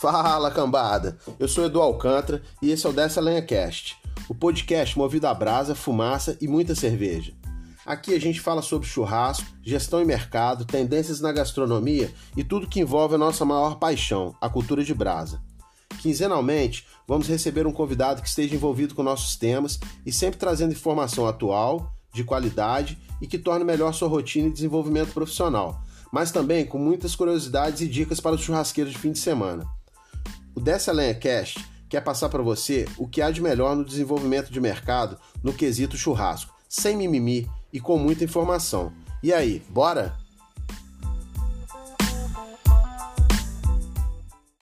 Fala cambada! Eu sou Edu Alcântara e esse é o Dessa Lenha Cast, o podcast movido a brasa, fumaça e muita cerveja. Aqui a gente fala sobre churrasco, gestão e mercado, tendências na gastronomia e tudo que envolve a nossa maior paixão, a cultura de brasa. Quinzenalmente, vamos receber um convidado que esteja envolvido com nossos temas e sempre trazendo informação atual, de qualidade e que torne melhor sua rotina e desenvolvimento profissional, mas também com muitas curiosidades e dicas para os churrasqueiros de fim de semana. O Dessa Lenha Cast quer passar para você o que há de melhor no desenvolvimento de mercado no quesito churrasco, sem mimimi e com muita informação. E aí, bora?